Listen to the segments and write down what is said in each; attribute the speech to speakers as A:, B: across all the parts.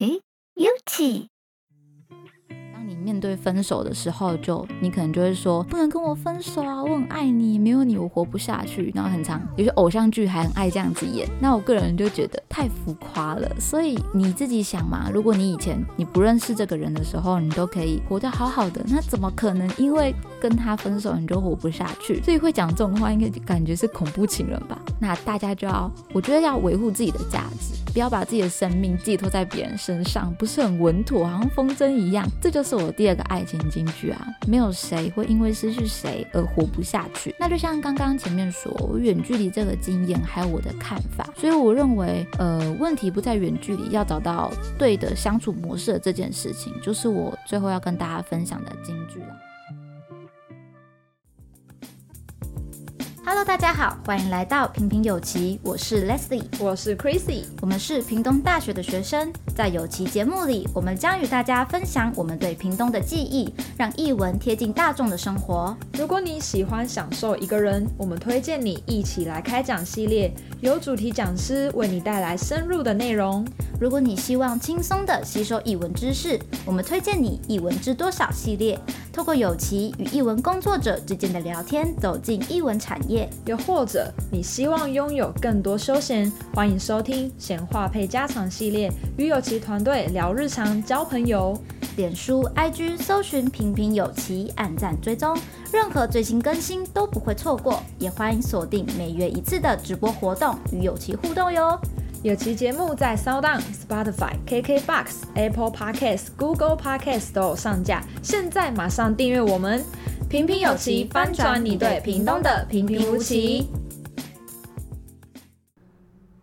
A: 诶，有奇。
B: 面对分手的时候，就你可能就会说，不能跟我分手啊，我很爱你，没有你我活不下去。然后很长，有些偶像剧还很爱这样子演。那我个人就觉得太浮夸了。所以你自己想嘛，如果你以前你不认识这个人的时候，你都可以活得好好的，那怎么可能因为跟他分手你就活不下去？所以会讲这种话，应该感觉是恐怖情人吧？那大家就要，我觉得要维护自己的价值。不要把自己的生命寄托在别人身上，不是很稳妥，好像风筝一样。这就是我 第二个爱情金句啊！没有谁会因为失去谁而活不下去。那就像刚刚前面说，远距离这个经验，还有我的看法。所以我认为，呃，问题不在远距离，要找到对的相处模式这件事情，就是我最后要跟大家分享的金句了。
A: Hello，大家好，欢迎来到平平有奇，我是 Leslie，
C: 我是 Chrissy，
A: 我们是屏东大学的学生，在有奇节目里，我们将与大家分享我们对屏东的记忆，让译文贴近大众的生活。
C: 如果你喜欢享受一个人，我们推荐你一起来开讲系列，由主题讲师为你带来深入的内容。
A: 如果你希望轻松地吸收译文知识，我们推荐你译文知多少系列。透过有奇与译文工作者之间的聊天，走进译文产业；
C: 又或者你希望拥有更多休闲，欢迎收听闲话配家常系列，与有奇团队聊日常、交朋友。
A: 脸书、IG 搜寻“平平有奇”，按赞追踪，任何最新更新都不会错过。也欢迎锁定每月一次的直播活动，与有奇互动哟。
C: 有奇节目在烧当、Spotify、KKBox、Apple Podcasts、Google Podcasts 都有上架，现在马上订阅我们！平平有奇，翻转你对屏东的平平无奇。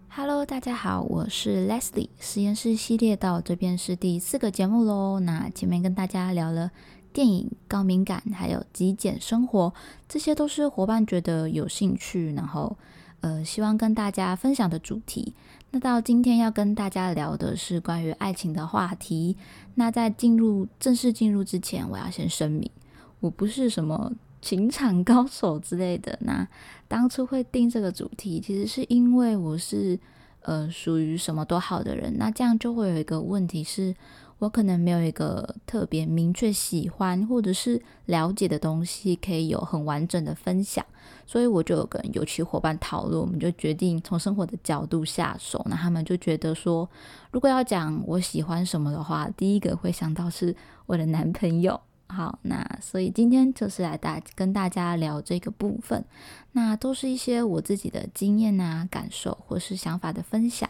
B: Hello，大家好，我是 Leslie。实验室系列到这边是第四个节目喽。那前面跟大家聊了电影、高敏感，还有极简生活，这些都是伙伴觉得有兴趣，然后呃，希望跟大家分享的主题。那到今天要跟大家聊的是关于爱情的话题。那在进入正式进入之前，我要先声明，我不是什么情场高手之类的。那当初会定这个主题，其实是因为我是呃属于什么都好的人。那这样就会有一个问题是，我可能没有一个特别明确喜欢或者是了解的东西，可以有很完整的分享。所以我就有跟有趣伙伴讨论，我们就决定从生活的角度下手。那他们就觉得说，如果要讲我喜欢什么的话，第一个会想到是我的男朋友。好，那所以今天就是来大跟大家聊这个部分。那都是一些我自己的经验啊、感受或是想法的分享。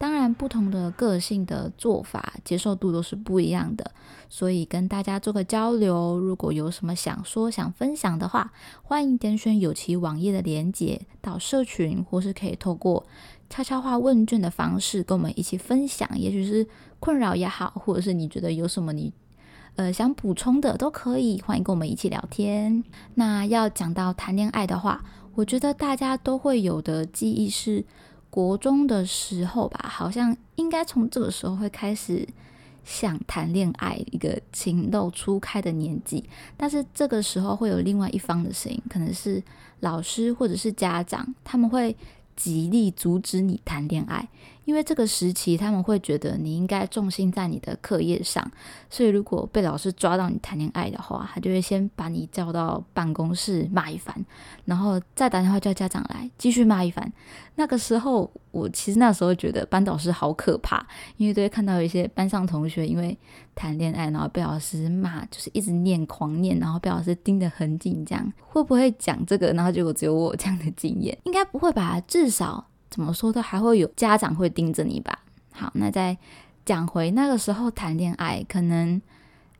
B: 当然，不同的个性的做法接受度都是不一样的，所以跟大家做个交流。如果有什么想说、想分享的话，欢迎点选有其网页的连结到社群，或是可以透过悄悄话问卷的方式跟我们一起分享。也许是困扰也好，或者是你觉得有什么你呃想补充的都可以，欢迎跟我们一起聊天。那要讲到谈恋爱的话，我觉得大家都会有的记忆是。国中的时候吧，好像应该从这个时候会开始想谈恋爱，一个情窦初开的年纪。但是这个时候会有另外一方的声音，可能是老师或者是家长，他们会极力阻止你谈恋爱。因为这个时期，他们会觉得你应该重心在你的课业上，所以如果被老师抓到你谈恋爱的话，他就会先把你叫到办公室骂一番，然后再打电话叫家长来继续骂一番。那个时候，我其实那时候觉得班导师好可怕，因为都会看到一些班上同学因为谈恋爱，然后被老师骂，就是一直念狂念，然后被老师盯得很紧，这样会不会讲这个？然后结果只有我这样的经验，应该不会吧？至少。怎么说都还会有家长会盯着你吧。好，那再讲回那个时候谈恋爱，可能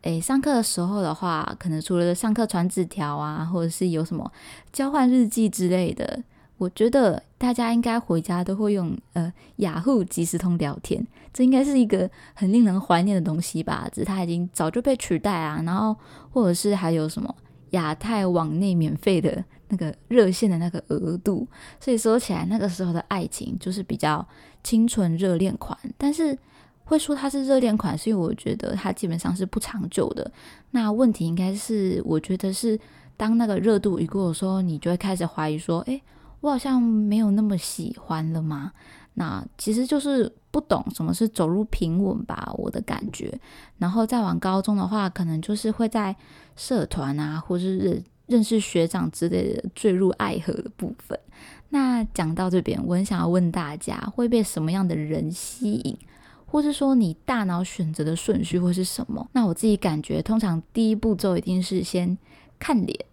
B: 诶，上课的时候的话，可能除了上课传纸条啊，或者是有什么交换日记之类的，我觉得大家应该回家都会用呃雅虎即时通聊天，这应该是一个很令人怀念的东西吧。只是它已经早就被取代啊。然后或者是还有什么亚太网内免费的。那个热线的那个额度，所以说起来，那个时候的爱情就是比较清纯热恋款。但是会说它是热恋款，所以我觉得它基本上是不长久的。那问题应该是，我觉得是当那个热度一过的时候，你就会开始怀疑说，诶，我好像没有那么喜欢了吗？那其实就是不懂什么是走入平稳吧，我的感觉。然后再往高中的话，可能就是会在社团啊，或是认识学长之类的坠入爱河的部分。那讲到这边，我很想要问大家，会被什么样的人吸引，或是说你大脑选择的顺序会是什么？那我自己感觉，通常第一步骤一定是先看脸。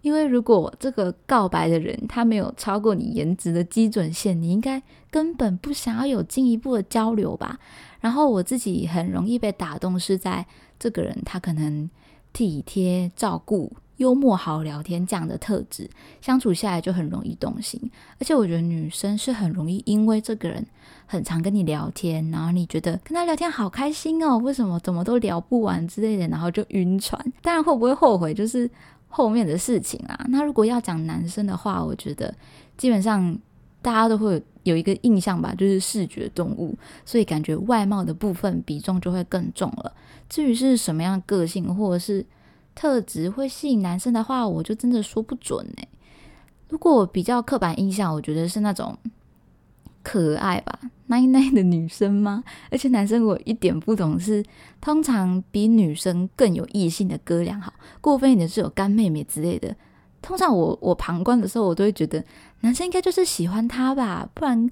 B: 因为如果这个告白的人他没有超过你颜值的基准线，你应该根本不想要有进一步的交流吧。然后我自己很容易被打动，是在这个人他可能体贴、照顾、幽默、好聊天这样的特质，相处下来就很容易动心。而且我觉得女生是很容易因为这个人很常跟你聊天，然后你觉得跟他聊天好开心哦，为什么怎么都聊不完之类的，然后就晕船。当然会不会后悔，就是。后面的事情啊，那如果要讲男生的话，我觉得基本上大家都会有一个印象吧，就是视觉动物，所以感觉外貌的部分比重就会更重了。至于是什么样个性或者是特质会吸引男生的话，我就真的说不准哎。如果比较刻板印象，我觉得是那种。可爱吧，奶奶的女生吗？而且男生我一点不懂是，通常比女生更有异性的哥俩好，过分一点是有干妹妹之类的。通常我我旁观的时候，我都会觉得男生应该就是喜欢她吧，不然。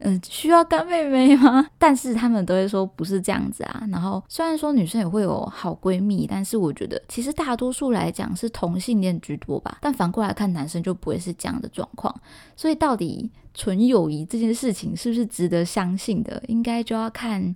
B: 嗯，需要干妹妹吗？但是他们都会说不是这样子啊。然后虽然说女生也会有好闺蜜，但是我觉得其实大多数来讲是同性恋居多吧。但反过来看，男生就不会是这样的状况。所以到底纯友谊这件事情是不是值得相信的，应该就要看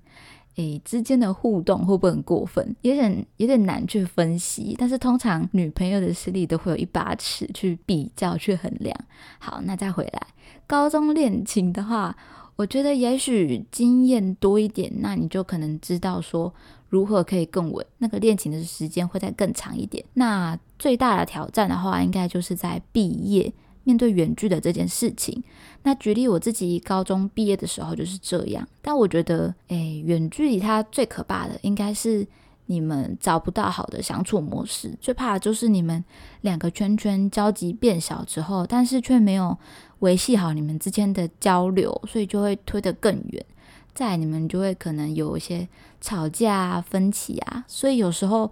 B: 诶之间的互动会不会很过分，有点有点难去分析。但是通常女朋友的实力都会有一把尺去比较去衡量。好，那再回来。高中恋情的话，我觉得也许经验多一点，那你就可能知道说如何可以更稳，那个恋情的时间会再更长一点。那最大的挑战的话，应该就是在毕业面对远距的这件事情。那举例我自己高中毕业的时候就是这样，但我觉得，诶，远距离它最可怕的应该是。你们找不到好的相处模式，最怕的就是你们两个圈圈交集变小之后，但是却没有维系好你们之间的交流，所以就会推得更远。再你们就会可能有一些吵架啊、分歧啊。所以有时候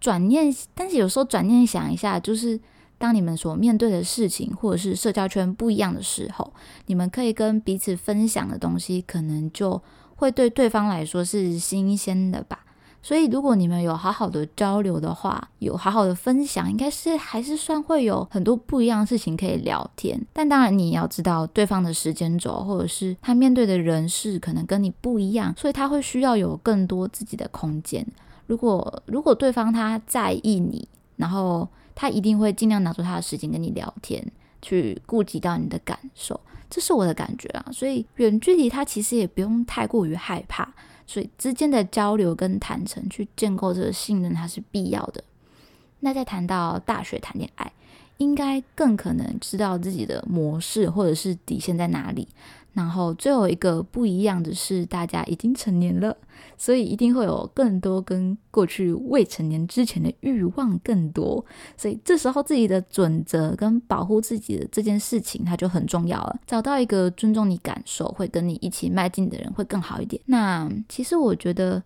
B: 转念，但是有时候转念想一下，就是当你们所面对的事情或者是社交圈不一样的时候，你们可以跟彼此分享的东西，可能就会对对方来说是新鲜的吧。所以，如果你们有好好的交流的话，有好好的分享，应该是还是算会有很多不一样的事情可以聊天。但当然，你要知道对方的时间轴，或者是他面对的人事可能跟你不一样，所以他会需要有更多自己的空间。如果如果对方他在意你，然后他一定会尽量拿出他的时间跟你聊天，去顾及到你的感受。这是我的感觉啊。所以远距离他其实也不用太过于害怕。所以之间的交流跟坦诚，去建构这个信任，它是必要的。那再谈到大学谈恋爱，应该更可能知道自己的模式或者是底线在哪里。然后最后一个不一样的是，大家已经成年了，所以一定会有更多跟过去未成年之前的欲望更多。所以这时候自己的准则跟保护自己的这件事情，它就很重要了。找到一个尊重你感受、会跟你一起迈进的人，会更好一点。那其实我觉得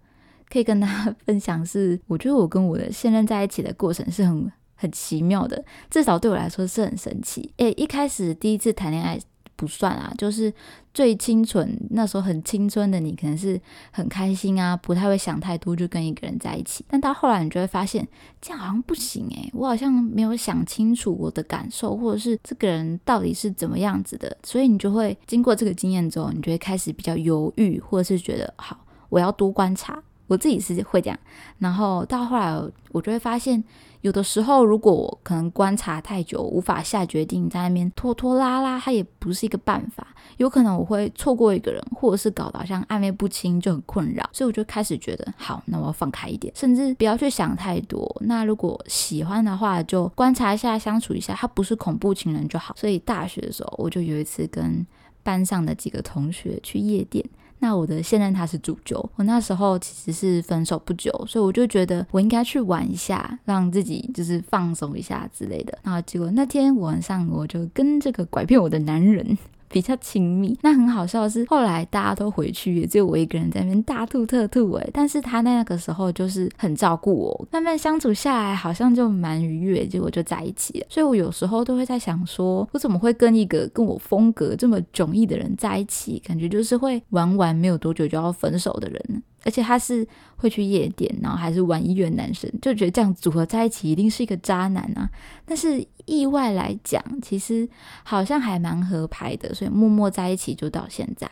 B: 可以跟大家分享是，我觉得我跟我的现任在一起的过程是很很奇妙的，至少对我来说是很神奇。诶，一开始第一次谈恋爱。不算啊，就是最清纯那时候很青春的你，可能是很开心啊，不太会想太多，就跟一个人在一起。但到后来，你就会发现这样好像不行诶，我好像没有想清楚我的感受，或者是这个人到底是怎么样子的，所以你就会经过这个经验之后，你就会开始比较犹豫，或者是觉得好，我要多观察。我自己是会这样，然后到后来我就会发现。有的时候，如果我可能观察太久，无法下决定，在那边拖拖拉拉，它也不是一个办法。有可能我会错过一个人，或者是搞得好像暧昧不清，就很困扰。所以我就开始觉得，好，那我要放开一点，甚至不要去想太多。那如果喜欢的话，就观察一下，相处一下，他不是恐怖情人就好。所以大学的时候，我就有一次跟班上的几个同学去夜店。那我的现任他是主角，我那时候其实是分手不久，所以我就觉得我应该去玩一下，让自己就是放松一下之类的。然后结果那天晚上我就跟这个拐骗我的男人比较亲密。那很好笑的是，后来大家都回去，也只有我一个人在那边大吐特吐诶，但是他那个时候就是很照顾我，慢慢相处下来，好像就蛮愉悦，结果就在一起了。所以我有时候都会在想说，我怎么会跟一个跟我风格这么迥异的人在一起？感觉就是会玩玩没有多久就要分手的人呢。而且他是会去夜店，然后还是玩音乐男生，就觉得这样组合在一起一定是一个渣男啊。但是意外来讲，其实好像还蛮合拍的，所以默默在一起就到现在。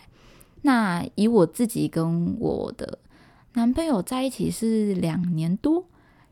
B: 那以我自己跟我的男朋友在一起是两年多。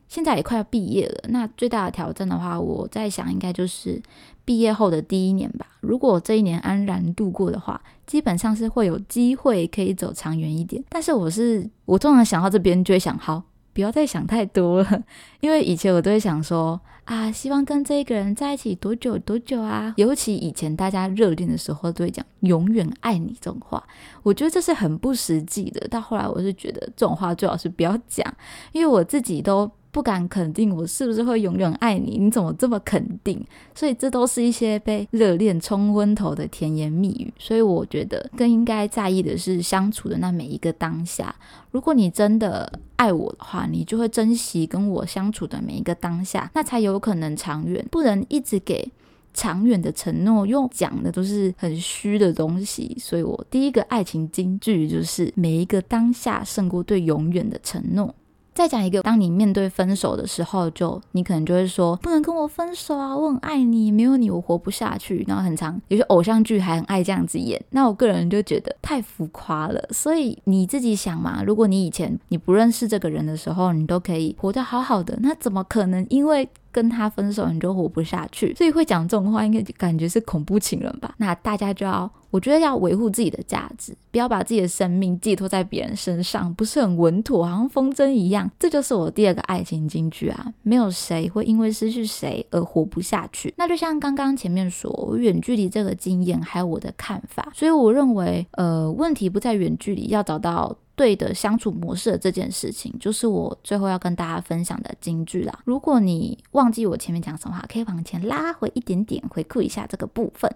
B: 现在也快要毕业了，那最大的挑战的话，我在想应该就是毕业后的第一年吧。如果这一年安然度过的话，基本上是会有机会可以走长远一点。但是我是我通常想到这边就会想，好，不要再想太多了，因为以前我都会想说啊，希望跟这个人在一起多久多久啊。尤其以前大家热恋的时候都会讲永远爱你这种话，我觉得这是很不实际的。到后来我是觉得这种话最好是不要讲，因为我自己都。不敢肯定我是不是会永远爱你，你怎么这么肯定？所以这都是一些被热恋冲昏头的甜言蜜语。所以我觉得更应该在意的是相处的那每一个当下。如果你真的爱我的话，你就会珍惜跟我相处的每一个当下，那才有可能长远。不能一直给长远的承诺，用讲的都是很虚的东西。所以我第一个爱情金句就是：每一个当下胜过对永远的承诺。再讲一个，当你面对分手的时候，就你可能就会说，不能跟我分手啊，我很爱你，没有你我活不下去。然后很长，有些偶像剧还很爱这样子演。那我个人就觉得太浮夸了。所以你自己想嘛，如果你以前你不认识这个人的时候，你都可以活得好好的，那怎么可能因为跟他分手你就活不下去？所以会讲这种话，应该感觉是恐怖情人吧？那大家就要。我觉得要维护自己的价值，不要把自己的生命寄托在别人身上，不是很稳妥，好像风筝一样。这就是我第二个爱情金句啊！没有谁会因为失去谁而活不下去。那就像刚刚前面说，远距离这个经验还有我的看法，所以我认为，呃，问题不在远距离，要找到对的相处模式的这件事情，就是我最后要跟大家分享的金句啦。如果你忘记我前面讲什么话，可以往前拉回一点点，回顾一下这个部分。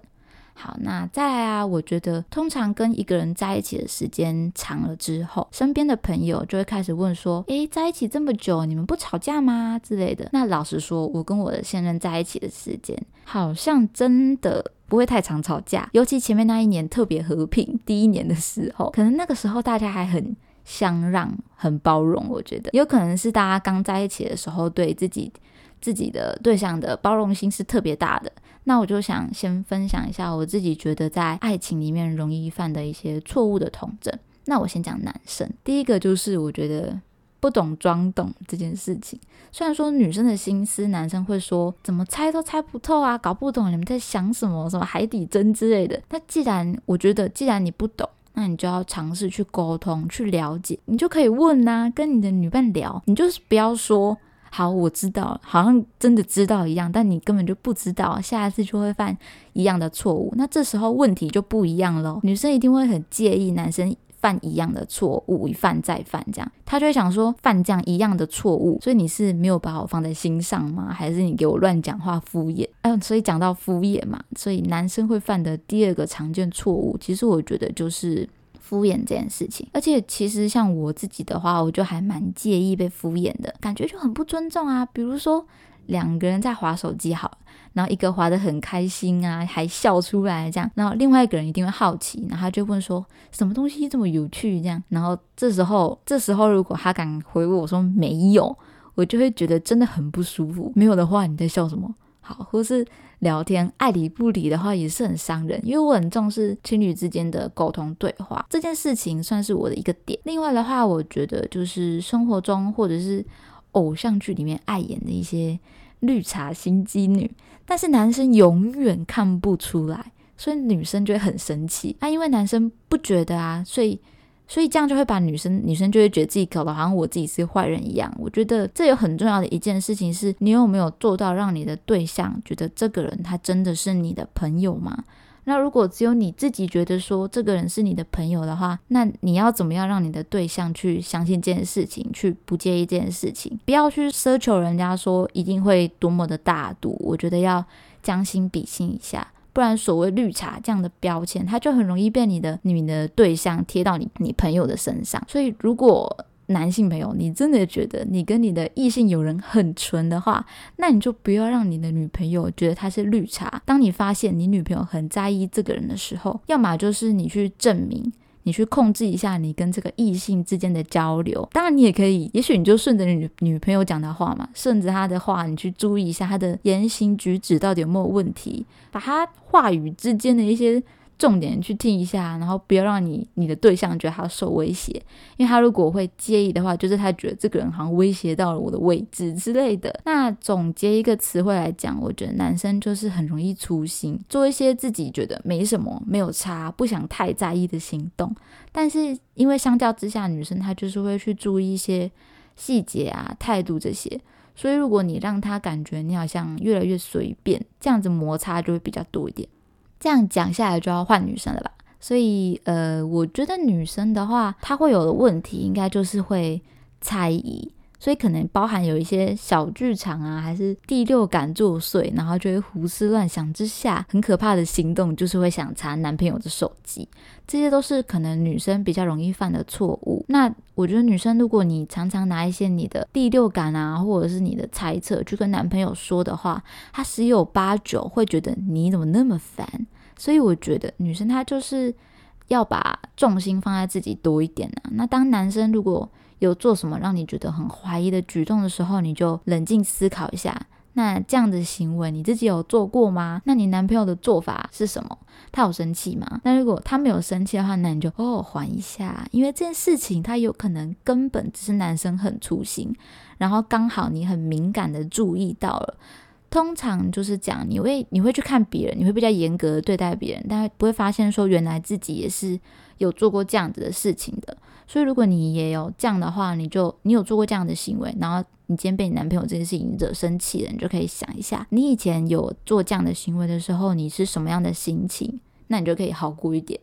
B: 好，那再来啊，我觉得通常跟一个人在一起的时间长了之后，身边的朋友就会开始问说：“诶，在一起这么久，你们不吵架吗？”之类的。那老实说，我跟我的现任在一起的时间，好像真的不会太常吵架，尤其前面那一年特别和平，第一年的时候，可能那个时候大家还很相让、很包容。我觉得有可能是大家刚在一起的时候，对自己自己的对象的包容心是特别大的。那我就想先分享一下我自己觉得在爱情里面容易犯的一些错误的统整。那我先讲男生，第一个就是我觉得不懂装懂这件事情。虽然说女生的心思，男生会说怎么猜都猜不透啊，搞不懂你们在想什么，什么海底针之类的。那既然我觉得，既然你不懂，那你就要尝试去沟通、去了解，你就可以问啊，跟你的女伴聊，你就是不要说。好，我知道，好像真的知道一样，但你根本就不知道，下一次就会犯一样的错误。那这时候问题就不一样了，女生一定会很介意男生犯一样的错误，一犯再犯，这样他就会想说犯这样一样的错误，所以你是没有把我放在心上吗？还是你给我乱讲话敷衍？嗯，所以讲到敷衍嘛，所以男生会犯的第二个常见错误，其实我觉得就是。敷衍这件事情，而且其实像我自己的话，我就还蛮介意被敷衍的感觉，就很不尊重啊。比如说两个人在划手机好，然后一个滑得很开心啊，还笑出来这样，然后另外一个人一定会好奇，然后他就问说什么东西这么有趣这样，然后这时候这时候如果他敢回我说没有，我就会觉得真的很不舒服。没有的话，你在笑什么？好，或是。聊天爱理不理的话也是很伤人，因为我很重视情侣之间的沟通对话，这件事情算是我的一个点。另外的话，我觉得就是生活中或者是偶像剧里面爱演的一些绿茶心机女，但是男生永远看不出来，所以女生就会很生气。啊、因为男生不觉得啊，所以。所以这样就会把女生女生就会觉得自己搞得好像我自己是坏人一样。我觉得这有很重要的一件事情是，你有没有做到让你的对象觉得这个人他真的是你的朋友吗？那如果只有你自己觉得说这个人是你的朋友的话，那你要怎么样让你的对象去相信这件事情，去不介意这件事情？不要去奢求人家说一定会多么的大度。我觉得要将心比心一下。不然所谓绿茶这样的标签，它就很容易被你的你的对象贴到你你朋友的身上。所以如果男性朋友，你真的觉得你跟你的异性友人很纯的话，那你就不要让你的女朋友觉得她是绿茶。当你发现你女朋友很在意这个人的时候，要么就是你去证明，你去控制一下你跟这个异性之间的交流。当然，你也可以，也许你就顺着女女朋友讲的话嘛，顺着她的话，你去注意一下她的言行举止到底有没有问题，把她话语之间的一些。重点去听一下，然后不要让你你的对象觉得他受威胁，因为他如果会介意的话，就是他觉得这个人好像威胁到了我的位置之类的。那总结一个词汇来讲，我觉得男生就是很容易粗心，做一些自己觉得没什么、没有差、不想太在意的行动。但是因为相较之下，女生她就是会去注意一些细节啊、态度这些，所以如果你让他感觉你好像越来越随便，这样子摩擦就会比较多一点。这样讲下来就要换女生了吧？所以呃，我觉得女生的话，她会有的问题应该就是会猜疑，所以可能包含有一些小剧场啊，还是第六感作祟，然后就会胡思乱想之下，很可怕的行动就是会想查男朋友的手机，这些都是可能女生比较容易犯的错误。那我觉得女生，如果你常常拿一些你的第六感啊，或者是你的猜测去跟男朋友说的话，他十有八九会觉得你怎么那么烦。所以我觉得女生她就是要把重心放在自己多一点啊。那当男生如果有做什么让你觉得很怀疑的举动的时候，你就冷静思考一下，那这样的行为你自己有做过吗？那你男朋友的做法是什么？他有生气吗？那如果他没有生气的话，那你就哦缓一下，因为这件事情他有可能根本只是男生很粗心，然后刚好你很敏感的注意到了。通常就是讲你会你会去看别人，你会比较严格的对待别人，但不会发现说原来自己也是有做过这样子的事情的。所以如果你也有这样的话，你就你有做过这样的行为，然后你今天被你男朋友这件事情惹生气了，你就可以想一下，你以前有做这样的行为的时候，你是什么样的心情？那你就可以好过一点。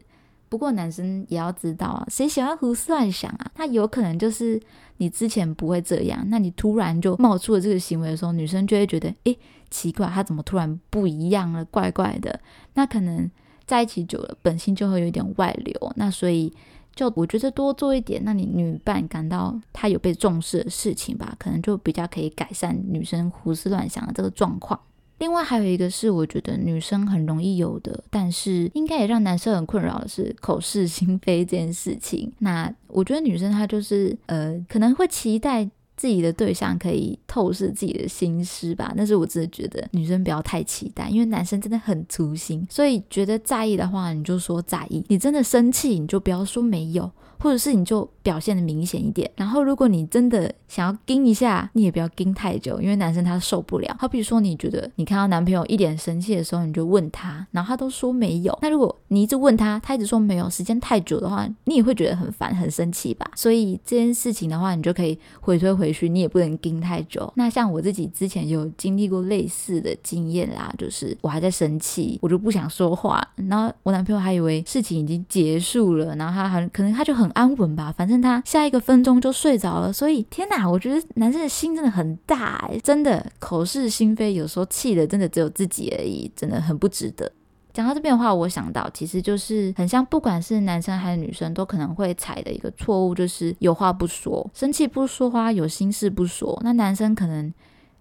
B: 不过男生也要知道啊，谁喜欢胡思乱想啊？他有可能就是你之前不会这样，那你突然就冒出了这个行为的时候，女生就会觉得，诶，奇怪，他怎么突然不一样了，怪怪的。那可能在一起久了，本性就会有点外流。那所以就我觉得多做一点，那你女伴感到她有被重视的事情吧，可能就比较可以改善女生胡思乱想的这个状况。另外还有一个是，我觉得女生很容易有的，但是应该也让男生很困扰的是口是心非这件事情。那我觉得女生她就是呃，可能会期待自己的对象可以透视自己的心思吧。但是我真的觉得女生不要太期待，因为男生真的很粗心，所以觉得在意的话，你就说在意；你真的生气，你就不要说没有。或者是你就表现的明显一点，然后如果你真的想要盯一下，你也不要盯太久，因为男生他受不了。好比如说，你觉得你看到男朋友一脸生气的时候，你就问他，然后他都说没有。那如果你一直问他，他一直说没有，时间太久的话，你也会觉得很烦、很生气吧？所以这件事情的话，你就可以回推回去，你也不能盯太久。那像我自己之前有经历过类似的经验啦，就是我还在生气，我就不想说话，然后我男朋友还以为事情已经结束了，然后他还可能他就很。安稳吧，反正他下一个分钟就睡着了。所以天哪，我觉得男生的心真的很大欸，真的口是心非，有时候气的真的只有自己而已，真的很不值得。讲到这边的话，我想到其实就是很像，不管是男生还是女生，都可能会踩的一个错误，就是有话不说，生气不说话，有心事不说。那男生可能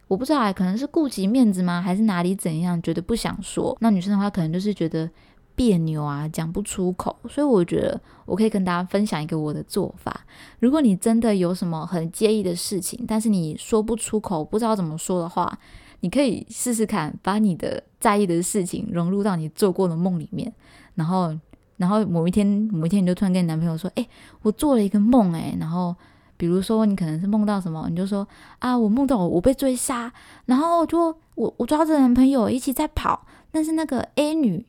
B: 我不知道，可能是顾及面子吗？还是哪里怎样，觉得不想说。那女生的话，可能就是觉得。别扭啊，讲不出口，所以我觉得我可以跟大家分享一个我的做法。如果你真的有什么很介意的事情，但是你说不出口，不知道怎么说的话，你可以试试看，把你的在意的事情融入到你做过的梦里面，然后，然后某一天，某一天你就突然跟你男朋友说：“诶，我做了一个梦，诶。”然后，比如说你可能是梦到什么，你就说：“啊，我梦到我我被追杀，然后就我我抓着男朋友一起在跑，但是那个 A 女。”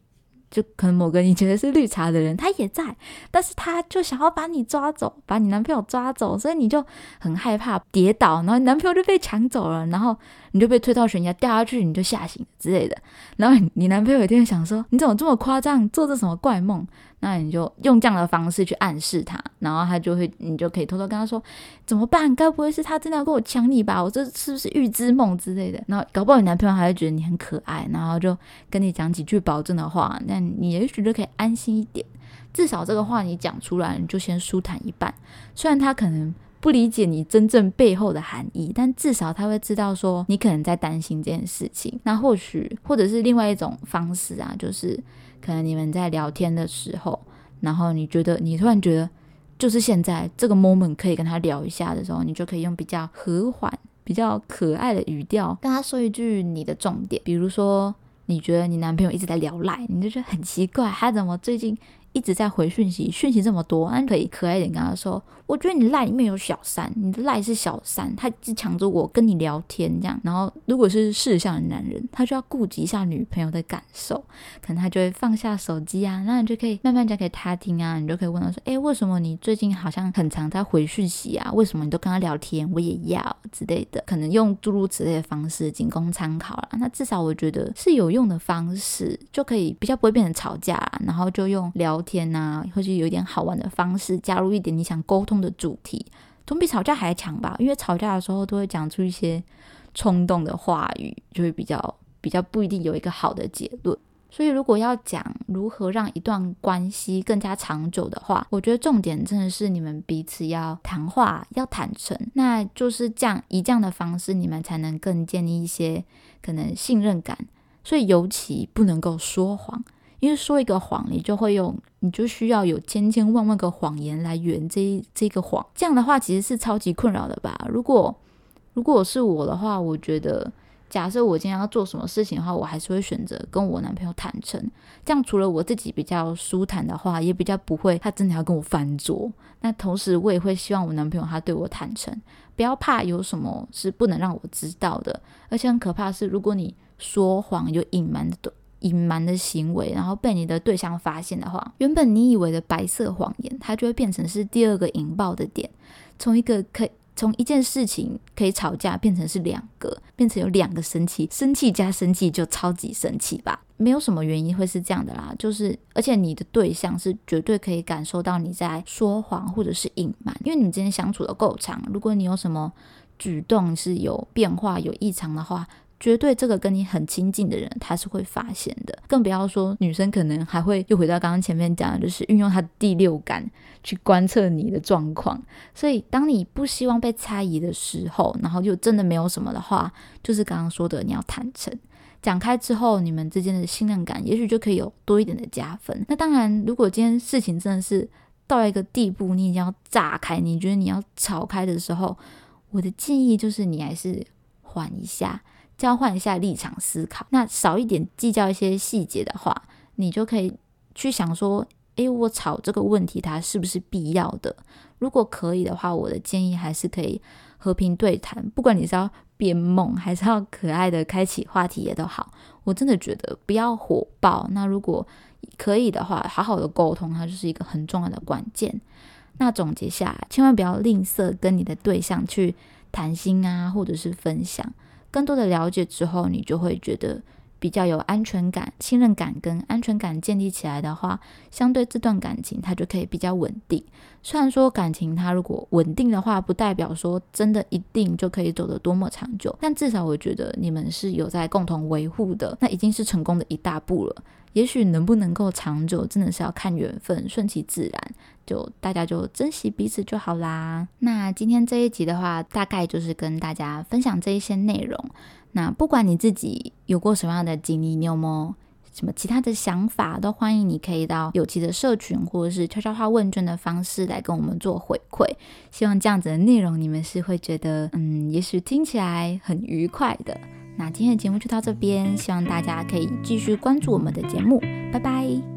B: 就可能某个你觉得是绿茶的人，他也在，但是他就想要把你抓走，把你男朋友抓走，所以你就很害怕跌倒，然后男朋友就被抢走了，然后你就被推到悬崖掉下去，你就吓醒之类的。然后你男朋友一天想说：“你怎么这么夸张，做着什么怪梦？”那你就用这样的方式去暗示他，然后他就会，你就可以偷偷跟他说怎么办？该不会是他真的要跟我抢你吧？我这是不是预知梦之类的？然后搞不好你男朋友还会觉得你很可爱，然后就跟你讲几句保证的话，那你也许就可以安心一点。至少这个话你讲出来，你就先舒坦一半。虽然他可能不理解你真正背后的含义，但至少他会知道说你可能在担心这件事情。那或许或者是另外一种方式啊，就是。可能你们在聊天的时候，然后你觉得你突然觉得就是现在这个 moment 可以跟他聊一下的时候，你就可以用比较和缓、比较可爱的语调跟他说一句你的重点，比如说你觉得你男朋友一直在聊赖，你就觉得很奇怪，他怎么最近一直在回讯息，讯息这么多，那可以可爱一点跟他说，我觉得你赖里面有小三，你的赖是小三，他一直抢着我跟你聊天这样。然后如果是事相的男人，他就要顾及一下女朋友的感受，可能他就会放下手机啊，那你就可以慢慢讲给他听啊，你就可以问他说，诶，为什么你最近好像很常在回讯息啊？为什么你都跟他聊天？我也要之类的，可能用诸如此类的方式仅供参考啦。那至少我觉得是有用的方式，就可以比较不会变成吵架，然后就用聊。天呐、啊，或者有一点好玩的方式，加入一点你想沟通的主题，总比吵架还强吧？因为吵架的时候都会讲出一些冲动的话语，就会比较比较不一定有一个好的结论。所以如果要讲如何让一段关系更加长久的话，我觉得重点真的是你们彼此要谈话，要坦诚，那就是这样以这样的方式，你们才能更建立一些可能信任感。所以尤其不能够说谎。因为说一个谎，你就会用，你就需要有千千万万个谎言来圆这这个谎。这样的话，其实是超级困扰的吧？如果如果是我的话，我觉得，假设我今天要做什么事情的话，我还是会选择跟我男朋友坦诚。这样除了我自己比较舒坦的话，也比较不会他真的要跟我翻桌。那同时，我也会希望我男朋友他对我坦诚，不要怕有什么是不能让我知道的。而且很可怕的是，如果你说谎有隐瞒的。隐瞒的行为，然后被你的对象发现的话，原本你以为的白色谎言，它就会变成是第二个引爆的点。从一个可以从一件事情可以吵架，变成是两个，变成有两个生气，生气加生气就超级生气吧？没有什么原因会是这样的啦，就是而且你的对象是绝对可以感受到你在说谎或者是隐瞒，因为你们之间相处的够长，如果你有什么举动是有变化、有异常的话。绝对，这个跟你很亲近的人，他是会发现的。更不要说女生，可能还会又回到刚刚前面讲的，就是运用她的第六感去观测你的状况。所以，当你不希望被猜疑的时候，然后又真的没有什么的话，就是刚刚说的，你要坦诚讲开之后，你们之间的信任感也许就可以有多一点的加分。那当然，如果今天事情真的是到一个地步，你已经要炸开，你觉得你要吵开的时候，我的建议就是你还是缓一下。交换一下立场思考，那少一点计较一些细节的话，你就可以去想说，诶，我吵这个问题它是不是必要的？如果可以的话，我的建议还是可以和平对谈，不管你是要变梦还是要可爱的开启话题也都好。我真的觉得不要火爆。那如果可以的话，好好的沟通，它就是一个很重要的关键。那总结下来，千万不要吝啬跟你的对象去谈心啊，或者是分享。更多的了解之后，你就会觉得比较有安全感、信任感跟安全感建立起来的话，相对这段感情它就可以比较稳定。虽然说感情它如果稳定的话，不代表说真的一定就可以走得多么长久，但至少我觉得你们是有在共同维护的，那已经是成功的一大步了。也许能不能够长久，真的是要看缘分，顺其自然，就大家就珍惜彼此就好啦。那今天这一集的话，大概就是跟大家分享这一些内容。那不管你自己有过什么样的经历，你有没有什么其他的想法，都欢迎你可以到有奇的社群或者是悄悄话问卷的方式来跟我们做回馈。希望这样子的内容你们是会觉得，嗯，也许听起来很愉快的。那今天的节目就到这边，希望大家可以继续关注我们的节目，拜拜。